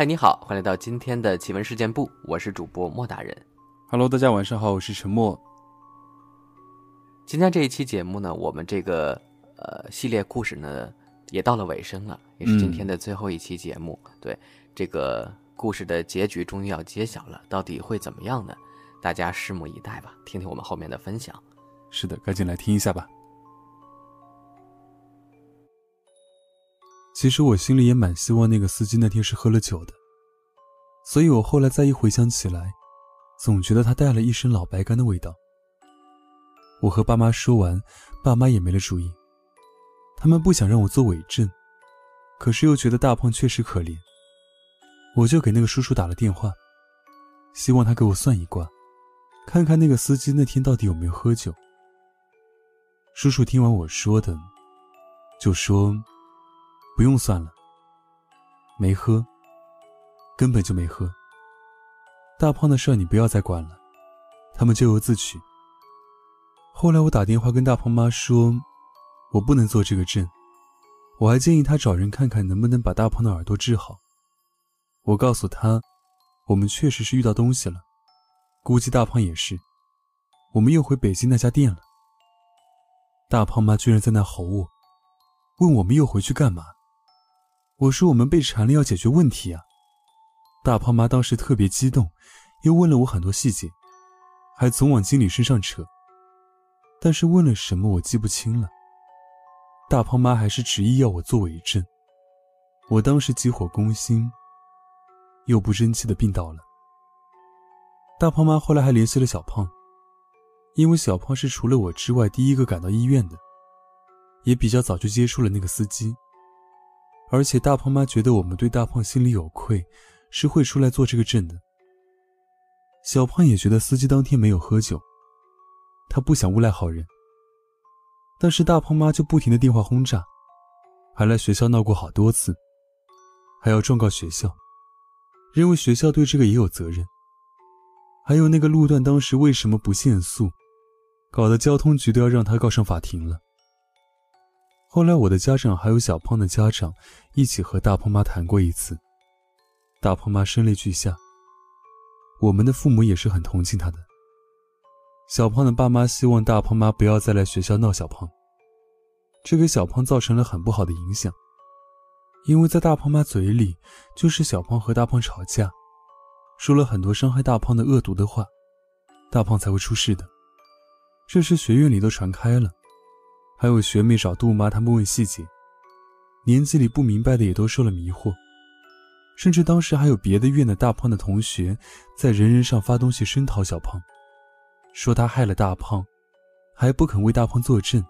嗨，你好，欢迎来到今天的奇闻事件部，我是主播莫大人。Hello，大家晚上好，我是陈默。今天这一期节目呢，我们这个呃系列故事呢也到了尾声了，也是今天的最后一期节目。对，这个故事的结局终于要揭晓了，到底会怎么样呢？大家拭目以待吧，听听我们后面的分享。是的，赶紧来听一下吧。其实我心里也蛮希望那个司机那天是喝了酒的，所以我后来再一回想起来，总觉得他带了一身老白干的味道。我和爸妈说完，爸妈也没了主意，他们不想让我做伪证，可是又觉得大胖确实可怜，我就给那个叔叔打了电话，希望他给我算一卦，看看那个司机那天到底有没有喝酒。叔叔听完我说的，就说。不用算了，没喝，根本就没喝。大胖的事你不要再管了，他们咎由自取。后来我打电话跟大胖妈说，我不能做这个证，我还建议他找人看看能不能把大胖的耳朵治好。我告诉他，我们确实是遇到东西了，估计大胖也是，我们又回北京那家店了。大胖妈居然在那吼我，问我们又回去干嘛。我说我们被缠了，要解决问题啊！大胖妈当时特别激动，又问了我很多细节，还总往经理身上扯。但是问了什么我记不清了。大胖妈还是执意要我做伪证。我当时急火攻心，又不争气的病倒了。大胖妈后来还联系了小胖，因为小胖是除了我之外第一个赶到医院的，也比较早就接触了那个司机。而且大胖妈觉得我们对大胖心里有愧，是会出来做这个证的。小胖也觉得司机当天没有喝酒，他不想诬赖好人。但是大胖妈就不停的电话轰炸，还来学校闹过好多次，还要状告学校，认为学校对这个也有责任。还有那个路段当时为什么不限速，搞得交通局都要让他告上法庭了。后来，我的家长还有小胖的家长一起和大胖妈谈过一次，大胖妈声泪俱下。我们的父母也是很同情他的。小胖的爸妈希望大胖妈不要再来学校闹小胖，这给小胖造成了很不好的影响，因为在大胖妈嘴里，就是小胖和大胖吵架，说了很多伤害大胖的恶毒的话，大胖才会出事的。这事学院里都传开了。还有学妹找杜妈，他们问细节，年纪里不明白的也都受了迷惑，甚至当时还有别的院的大胖的同学在人人上发东西声讨小胖，说他害了大胖，还不肯为大胖作证，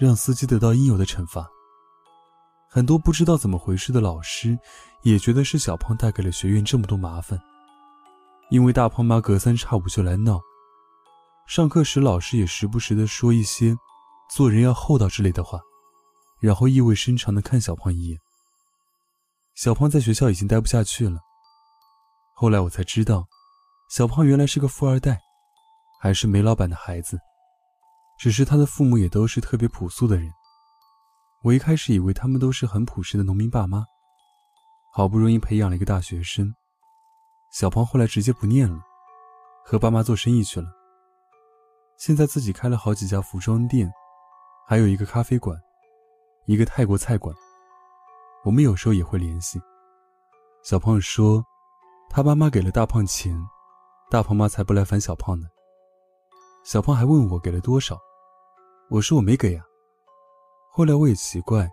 让司机得到应有的惩罚。很多不知道怎么回事的老师也觉得是小胖带给了学院这么多麻烦，因为大胖妈隔三差五就来闹，上课时老师也时不时的说一些。做人要厚道之类的话，然后意味深长的看小胖一眼。小胖在学校已经待不下去了。后来我才知道，小胖原来是个富二代，还是煤老板的孩子，只是他的父母也都是特别朴素的人。我一开始以为他们都是很朴实的农民爸妈，好不容易培养了一个大学生。小胖后来直接不念了，和爸妈做生意去了。现在自己开了好几家服装店。还有一个咖啡馆，一个泰国菜馆。我们有时候也会联系。小胖说，他爸妈给了大胖钱，大胖妈才不来烦小胖呢。小胖还问我给了多少，我说我没给啊。后来我也奇怪，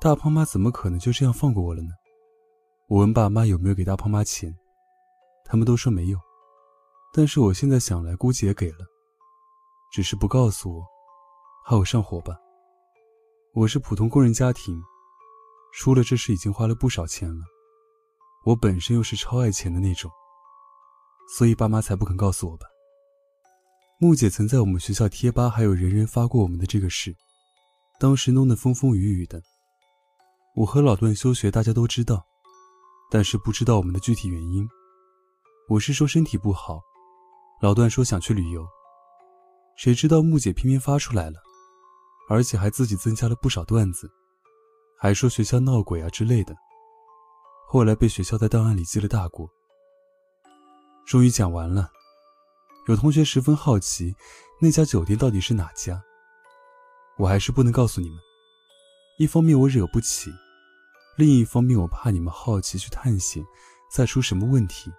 大胖妈怎么可能就这样放过我了呢？我问爸妈有没有给大胖妈钱，他们都说没有。但是我现在想来，估计也给了，只是不告诉我。怕我上火吧。我是普通工人家庭，出了这事已经花了不少钱了。我本身又是超爱钱的那种，所以爸妈才不肯告诉我吧。木姐曾在我们学校贴吧还有人人发过我们的这个事，当时弄得风风雨雨的。我和老段休学，大家都知道，但是不知道我们的具体原因。我是说身体不好，老段说想去旅游，谁知道木姐偏偏发出来了。而且还自己增加了不少段子，还说学校闹鬼啊之类的。后来被学校在档案里记了大过。终于讲完了，有同学十分好奇那家酒店到底是哪家。我还是不能告诉你们，一方面我惹不起，另一方面我怕你们好奇去探险，再出什么问题，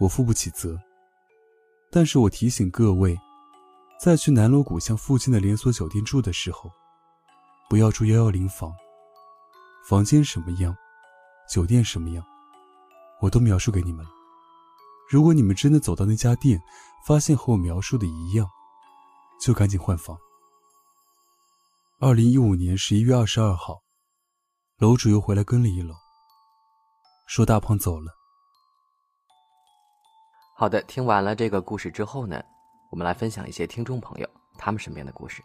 我负不起责。但是我提醒各位，在去南锣鼓巷附近的连锁酒店住的时候，不要住幺幺零房。房间什么样，酒店什么样，我都描述给你们了。如果你们真的走到那家店，发现和我描述的一样，就赶紧换房。二零一五年十一月二十二号，楼主又回来跟了一楼，说大胖走了。好的，听完了这个故事之后呢，我们来分享一些听众朋友他们身边的故事。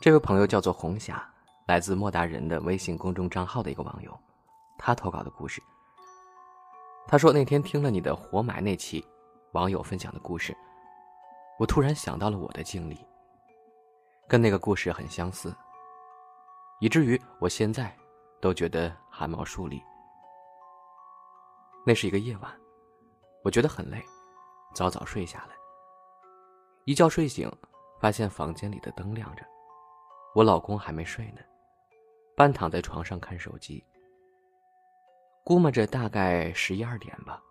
这位朋友叫做红霞，来自莫大人的微信公众账号的一个网友，他投稿的故事。他说那天听了你的活埋那期，网友分享的故事，我突然想到了我的经历。跟那个故事很相似，以至于我现在都觉得汗毛竖立。那是一个夜晚，我觉得很累，早早睡下来。一觉睡醒，发现房间里的灯亮着，我老公还没睡呢，半躺在床上看手机。估摸着大概十一二点吧，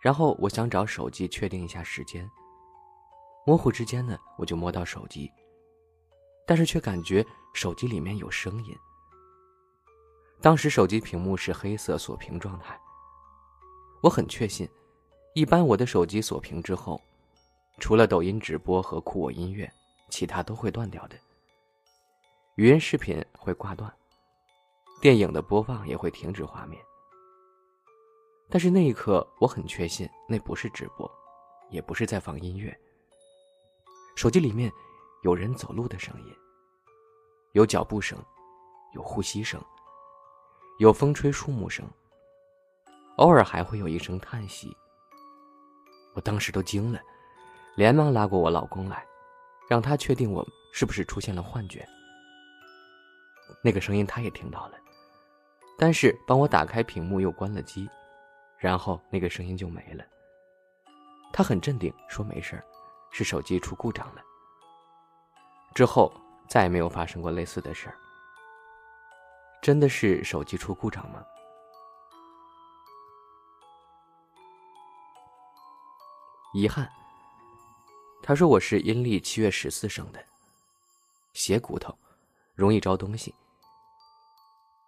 然后我想找手机确定一下时间。模糊之间呢，我就摸到手机。但是却感觉手机里面有声音。当时手机屏幕是黑色锁屏状态。我很确信，一般我的手机锁屏之后，除了抖音直播和酷我音乐，其他都会断掉的。语音视频会挂断，电影的播放也会停止画面。但是那一刻，我很确信那不是直播，也不是在放音乐。手机里面。有人走路的声音，有脚步声，有呼吸声，有风吹树木声，偶尔还会有一声叹息。我当时都惊了，连忙拉过我老公来，让他确定我是不是出现了幻觉。那个声音他也听到了，但是帮我打开屏幕又关了机，然后那个声音就没了。他很镇定说：“没事是手机出故障了。”之后再也没有发生过类似的事儿。真的是手机出故障吗？遗憾。他说我是阴历七月十四生的，斜骨头，容易招东西。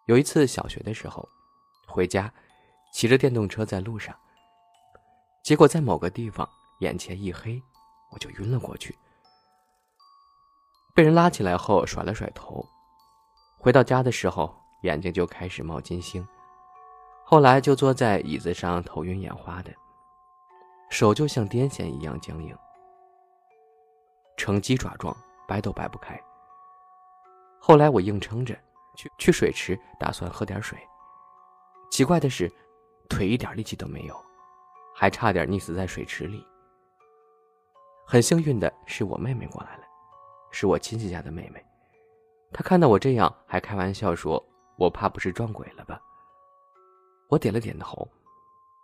有一次小学的时候，回家，骑着电动车在路上，结果在某个地方眼前一黑，我就晕了过去。被人拉起来后，甩了甩头。回到家的时候，眼睛就开始冒金星。后来就坐在椅子上，头晕眼花的，手就像癫痫一样僵硬，呈鸡爪状，掰都掰不开。后来我硬撑着去去水池，打算喝点水。奇怪的是，腿一点力气都没有，还差点溺死在水池里。很幸运的是，我妹妹过来了。是我亲戚家的妹妹，她看到我这样，还开玩笑说：“我怕不是撞鬼了吧？”我点了点头，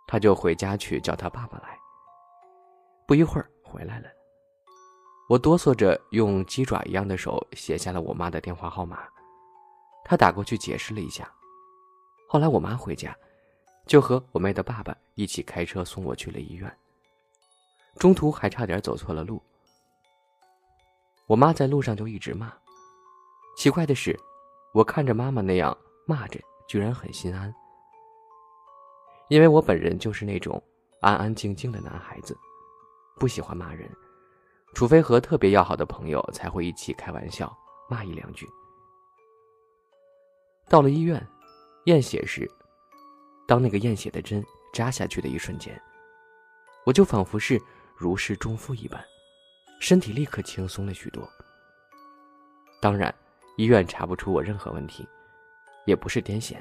她就回家去叫她爸爸来。不一会儿回来了，我哆嗦着用鸡爪一样的手写下了我妈的电话号码，她打过去解释了一下。后来我妈回家，就和我妹的爸爸一起开车送我去了医院，中途还差点走错了路。我妈在路上就一直骂。奇怪的是，我看着妈妈那样骂着，居然很心安。因为我本人就是那种安安静静的男孩子，不喜欢骂人，除非和特别要好的朋友才会一起开玩笑骂一两句。到了医院，验血时，当那个验血的针扎下去的一瞬间，我就仿佛是如释重负一般。身体立刻轻松了许多。当然，医院查不出我任何问题，也不是癫痫。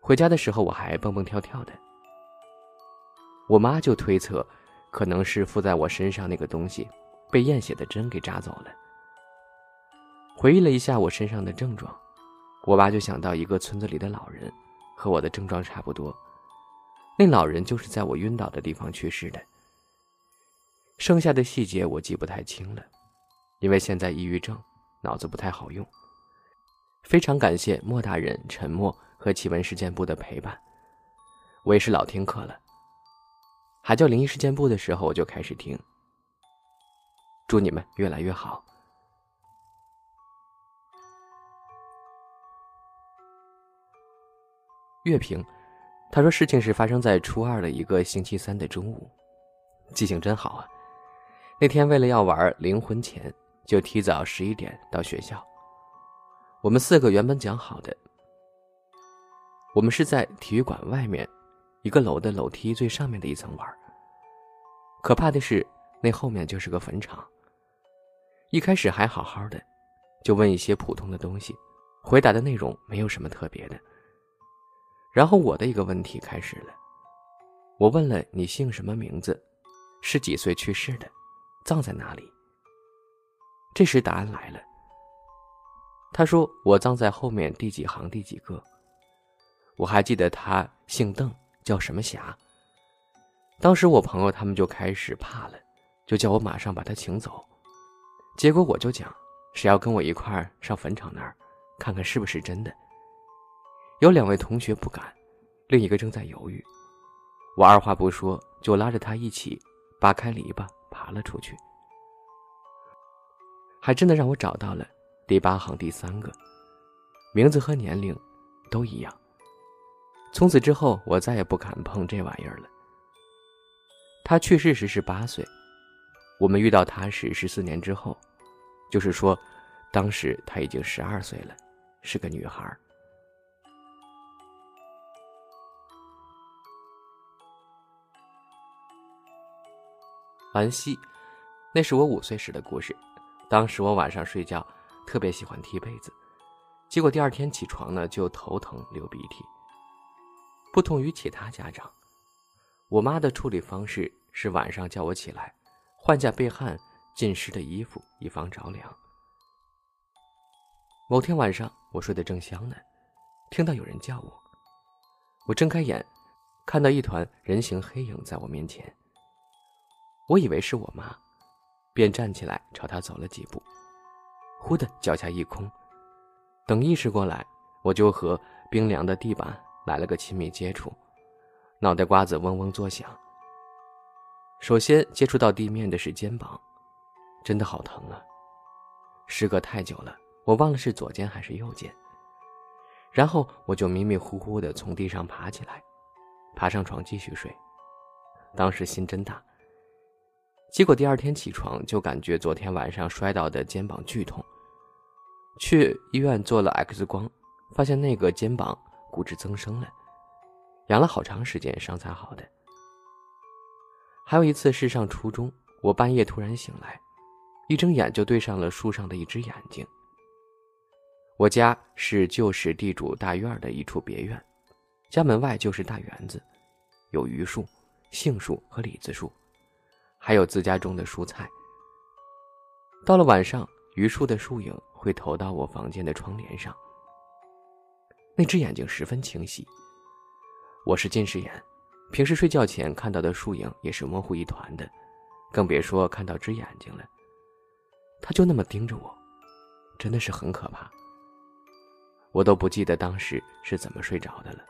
回家的时候我还蹦蹦跳跳的。我妈就推测，可能是附在我身上那个东西被验血的针给扎走了。回忆了一下我身上的症状，我爸就想到一个村子里的老人，和我的症状差不多。那老人就是在我晕倒的地方去世的。剩下的细节我记不太清了，因为现在抑郁症，脑子不太好用。非常感谢莫大人、沉默和奇闻事件部的陪伴，我也是老听课了。还叫灵异事件部的时候，我就开始听。祝你们越来越好。月平，他说事情是发生在初二的一个星期三的中午，记性真好啊。那天为了要玩灵魂钱，就提早十一点到学校。我们四个原本讲好的，我们是在体育馆外面一个楼的楼梯最上面的一层玩。可怕的是，那后面就是个坟场。一开始还好好的，就问一些普通的东西，回答的内容没有什么特别的。然后我的一个问题开始了，我问了你姓什么名字，是几岁去世的，葬在哪里。这时答案来了，他说我葬在后面第几行第几个。我还记得他姓邓，叫什么霞。当时我朋友他们就开始怕了，就叫我马上把他请走。结果我就讲，谁要跟我一块儿上坟场那儿，看看是不是真的。有两位同学不敢，另一个正在犹豫。我二话不说，就拉着他一起扒开篱笆爬了出去。还真的让我找到了第八行第三个，名字和年龄都一样。从此之后，我再也不敢碰这玩意儿了。他去世时是八岁，我们遇到他时十四年之后，就是说，当时他已经十二岁了，是个女孩。兰溪，那是我五岁时的故事。当时我晚上睡觉特别喜欢踢被子，结果第二天起床呢就头疼流鼻涕。不同于其他家长，我妈的处理方式是晚上叫我起来换下被汗浸湿的衣服，以防着凉。某天晚上我睡得正香呢，听到有人叫我，我睁开眼，看到一团人形黑影在我面前。我以为是我妈，便站起来朝她走了几步，忽的脚下一空。等意识过来，我就和冰凉的地板来了个亲密接触，脑袋瓜子嗡嗡作响。首先接触到地面的是肩膀，真的好疼啊！时隔太久了，我忘了是左肩还是右肩。然后我就迷迷糊糊的从地上爬起来，爬上床继续睡。当时心真大。结果第二天起床就感觉昨天晚上摔倒的肩膀剧痛，去医院做了 X 光，发现那个肩膀骨质增生了，养了好长时间伤才好的。还有一次是上初中，我半夜突然醒来，一睁眼就对上了树上的一只眼睛。我家是旧时地主大院的一处别院，家门外就是大园子，有榆树、杏树和李子树。还有自家种的蔬菜。到了晚上，榆树的树影会投到我房间的窗帘上。那只眼睛十分清晰。我是近视眼，平时睡觉前看到的树影也是模糊一团的，更别说看到只眼睛了。他就那么盯着我，真的是很可怕。我都不记得当时是怎么睡着的了。